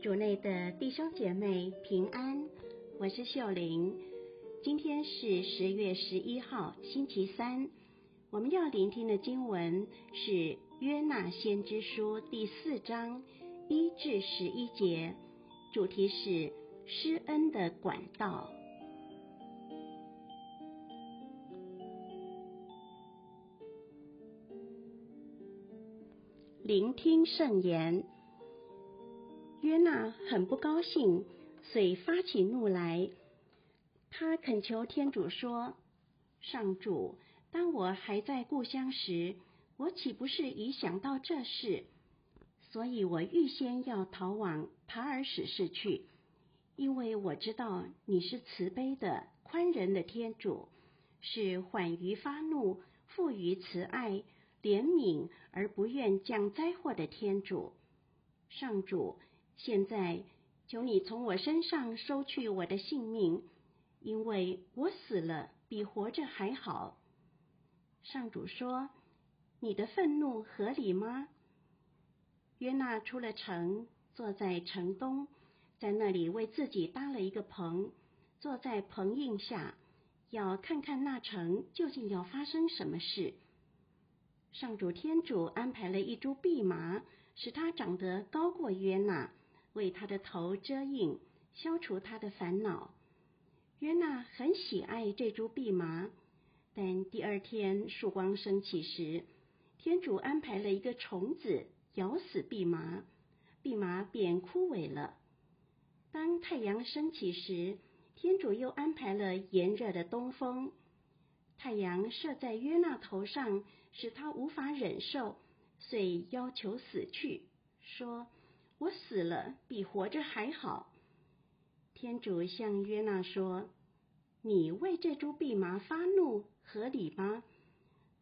主内的弟兄姐妹平安，我是秀玲。今天是十月十一号，星期三。我们要聆听的经文是《约纳先知书》第四章一至十一节，主题是施恩的管道。聆听圣言。约纳很不高兴，遂发起怒来。他恳求天主说：“上主，当我还在故乡时，我岂不是已想到这事？所以我预先要逃往塔尔史市去，因为我知道你是慈悲的、宽仁的天主，是缓于发怒、富于慈爱、怜悯而不愿降灾祸的天主。上主。”现在，求你从我身上收去我的性命，因为我死了比活着还好。上主说：“你的愤怒合理吗？”约纳出了城，坐在城东，在那里为自己搭了一个棚，坐在棚荫下，要看看那城究竟要发生什么事。上主天主安排了一株蓖麻，使它长得高过约纳。为他的头遮荫，消除他的烦恼。约纳很喜爱这株蓖麻，但第二天曙光升起时，天主安排了一个虫子咬死蓖麻，蓖麻便枯萎了。当太阳升起时，天主又安排了炎热的东风，太阳射在约纳头上，使他无法忍受，遂要求死去，说。我死了比活着还好。天主向约纳说：“你为这株蓖麻发怒合理吗？”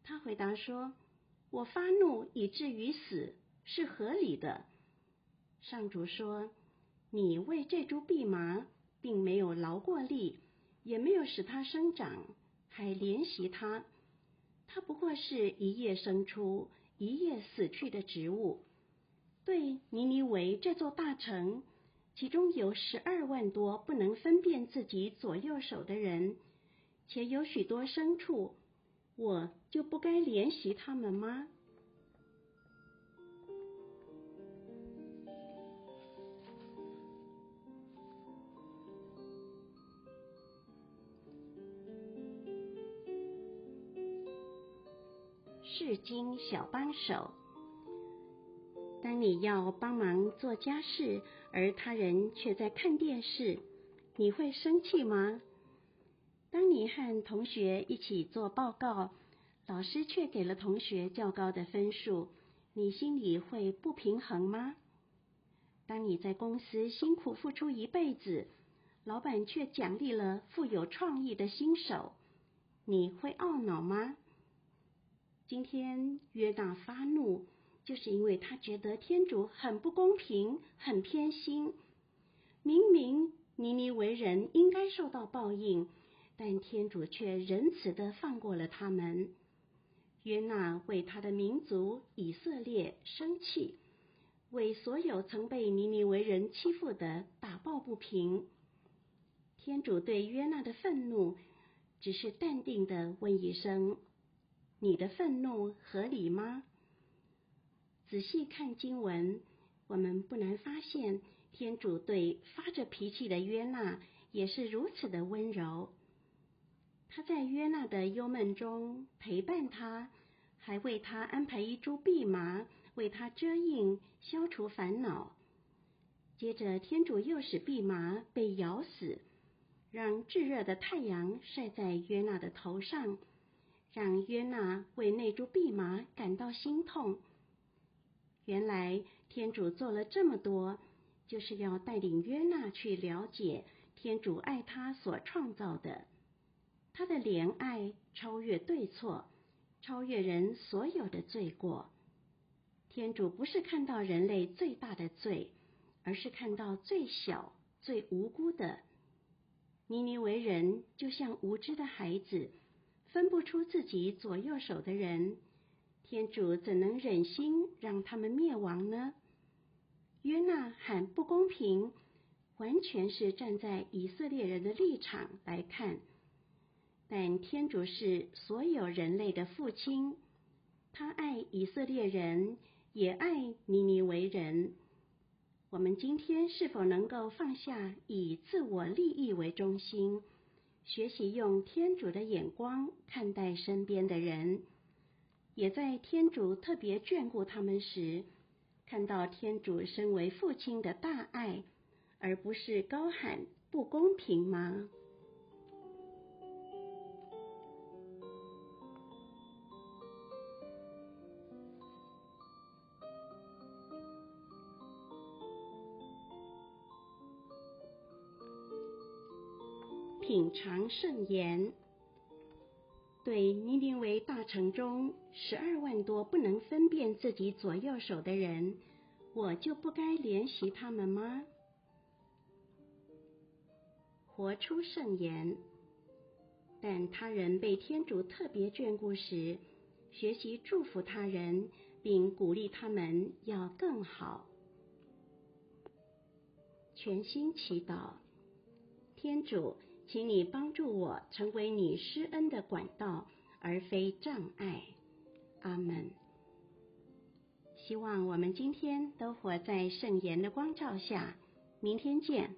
他回答说：“我发怒以至于死是合理的。”上主说：“你为这株蓖麻并没有劳过力，也没有使它生长，还怜惜它。它不过是一夜生出，一夜死去的植物。”对尼尼微这座大城，其中有十二万多不能分辨自己左右手的人，且有许多牲畜，我就不该怜惜他们吗？释经小帮手。当你要帮忙做家事，而他人却在看电视，你会生气吗？当你和同学一起做报告，老师却给了同学较高的分数，你心里会不平衡吗？当你在公司辛苦付出一辈子，老板却奖励了富有创意的新手，你会懊恼吗？今天约纳发怒。就是因为他觉得天主很不公平，很偏心。明明尼尼为人应该受到报应，但天主却仁慈的放过了他们。约纳为他的民族以色列生气，为所有曾被尼尼为人欺负的打抱不平。天主对约纳的愤怒，只是淡定的问一声：“你的愤怒合理吗？”仔细看经文，我们不难发现，天主对发着脾气的约纳也是如此的温柔。他在约纳的忧闷中陪伴他，还为他安排一株蓖麻，为他遮荫，消除烦恼。接着，天主又使蓖麻被咬死，让炙热的太阳晒在约纳的头上，让约纳为那株蓖麻感到心痛。原来天主做了这么多，就是要带领约纳去了解天主爱他所创造的，他的怜爱超越对错，超越人所有的罪过。天主不是看到人类最大的罪，而是看到最小、最无辜的。尼尼微人就像无知的孩子，分不出自己左右手的人。天主怎能忍心让他们灭亡呢？约纳喊不公平，完全是站在以色列人的立场来看。但天主是所有人类的父亲，他爱以色列人，也爱尼尼微人。我们今天是否能够放下以自我利益为中心，学习用天主的眼光看待身边的人，也在天主特别眷顾他们时，看到天主身为父亲的大爱，而不是高喊不公平吗？品尝圣言，对尼尼微大城中十二万多不能分辨自己左右手的人，我就不该怜惜他们吗？活出圣言，但他人被天主特别眷顾时，学习祝福他人，并鼓励他们要更好。全心祈祷，天主。请你帮助我成为你施恩的管道，而非障碍。阿门。希望我们今天都活在圣言的光照下。明天见。